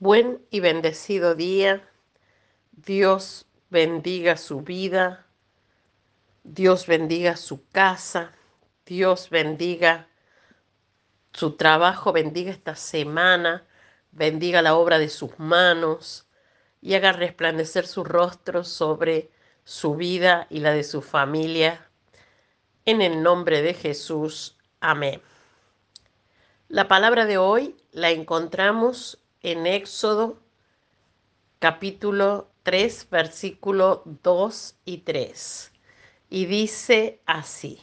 Buen y bendecido día. Dios bendiga su vida. Dios bendiga su casa. Dios bendiga su trabajo. Bendiga esta semana. Bendiga la obra de sus manos y haga resplandecer su rostro sobre su vida y la de su familia. En el nombre de Jesús. Amén. La palabra de hoy la encontramos en Éxodo capítulo 3, versículo 2 y 3. Y dice así,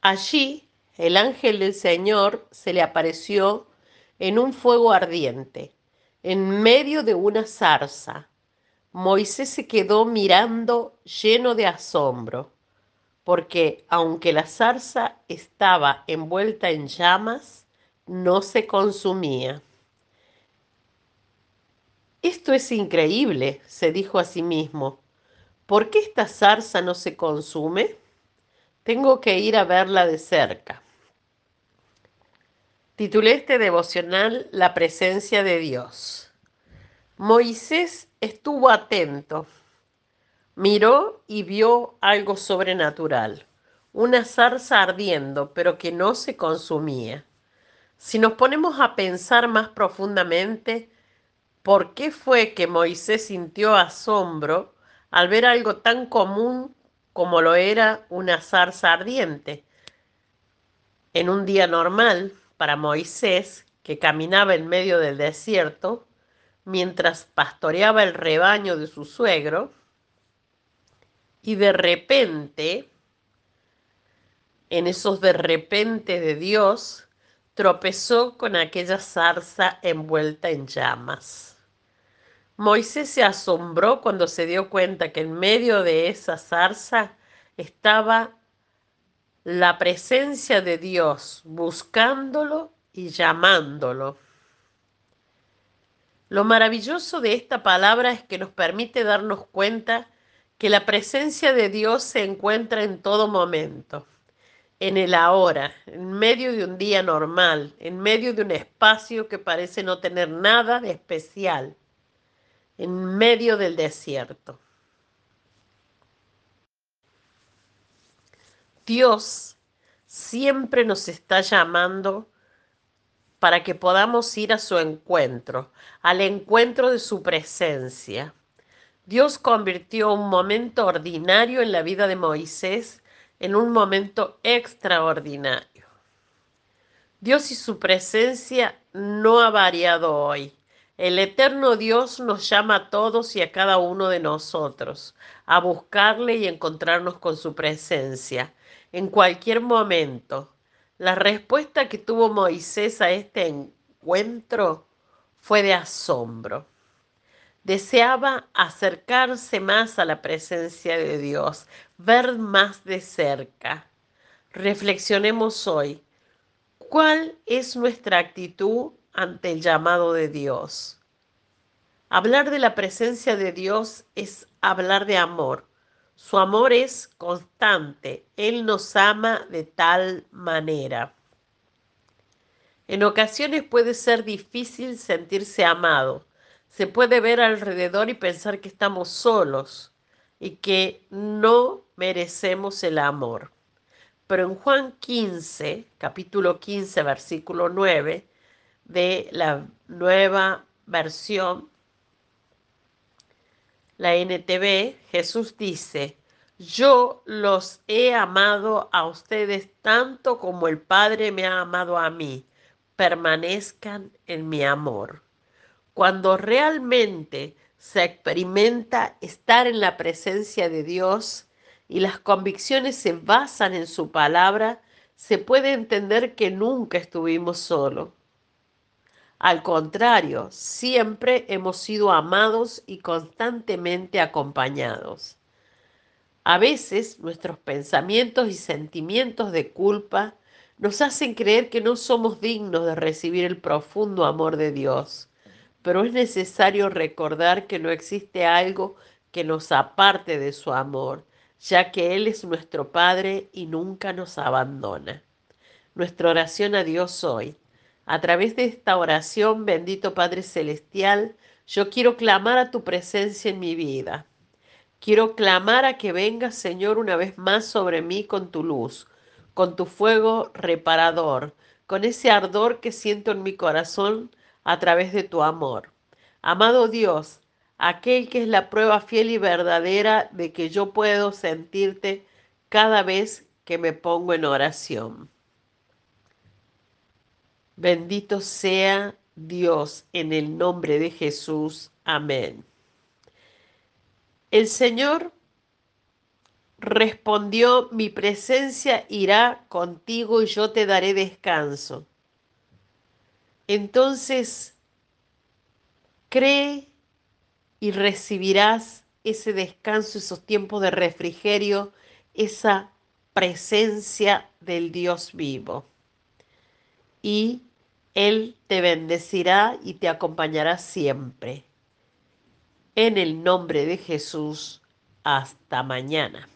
allí el ángel del Señor se le apareció en un fuego ardiente, en medio de una zarza. Moisés se quedó mirando lleno de asombro, porque aunque la zarza estaba envuelta en llamas, no se consumía. Esto es increíble, se dijo a sí mismo. ¿Por qué esta zarza no se consume? Tengo que ir a verla de cerca. Titulé este devocional La presencia de Dios. Moisés estuvo atento, miró y vio algo sobrenatural, una zarza ardiendo, pero que no se consumía. Si nos ponemos a pensar más profundamente, ¿Por qué fue que Moisés sintió asombro al ver algo tan común como lo era una zarza ardiente? En un día normal, para Moisés, que caminaba en medio del desierto, mientras pastoreaba el rebaño de su suegro, y de repente, en esos de repente de Dios, tropezó con aquella zarza envuelta en llamas. Moisés se asombró cuando se dio cuenta que en medio de esa zarza estaba la presencia de Dios buscándolo y llamándolo. Lo maravilloso de esta palabra es que nos permite darnos cuenta que la presencia de Dios se encuentra en todo momento, en el ahora, en medio de un día normal, en medio de un espacio que parece no tener nada de especial en medio del desierto. Dios siempre nos está llamando para que podamos ir a su encuentro, al encuentro de su presencia. Dios convirtió un momento ordinario en la vida de Moisés en un momento extraordinario. Dios y su presencia no ha variado hoy. El eterno Dios nos llama a todos y a cada uno de nosotros a buscarle y encontrarnos con su presencia en cualquier momento. La respuesta que tuvo Moisés a este encuentro fue de asombro. Deseaba acercarse más a la presencia de Dios, ver más de cerca. Reflexionemos hoy. ¿Cuál es nuestra actitud ante el llamado de Dios. Hablar de la presencia de Dios es hablar de amor. Su amor es constante. Él nos ama de tal manera. En ocasiones puede ser difícil sentirse amado. Se puede ver alrededor y pensar que estamos solos y que no merecemos el amor. Pero en Juan 15, capítulo 15, versículo 9, de la nueva versión, la NTV, Jesús dice, yo los he amado a ustedes tanto como el Padre me ha amado a mí. Permanezcan en mi amor. Cuando realmente se experimenta estar en la presencia de Dios y las convicciones se basan en su palabra, se puede entender que nunca estuvimos solos al contrario, siempre hemos sido amados y constantemente acompañados. A veces nuestros pensamientos y sentimientos de culpa nos hacen creer que no somos dignos de recibir el profundo amor de Dios, pero es necesario recordar que no existe algo que nos aparte de su amor, ya que Él es nuestro Padre y nunca nos abandona. Nuestra oración a Dios hoy A través de esta oración, bendito Padre Celestial, yo quiero clamar a tu presencia en mi vida. Quiero clamar a que vengas, Señor, una vez más sobre mí con tu luz, con tu fuego reparador, con ese ardor que siento en mi corazón a través de tu amor. Amado Dios, aquel que es la prueba fiel y verdadera de que yo puedo sentirte cada vez que me pongo en oración. Bendito sea Dios en el nombre de Jesús. Amén. El Señor respondió, mi presencia irá contigo y yo te daré descanso. Entonces, cree y recibirás ese descanso, esos tiempos de refrigerio, esa presencia del Dios vivo. Y Él te bendecirá y te acompañará siempre. En el nombre de Jesús, hasta mañana.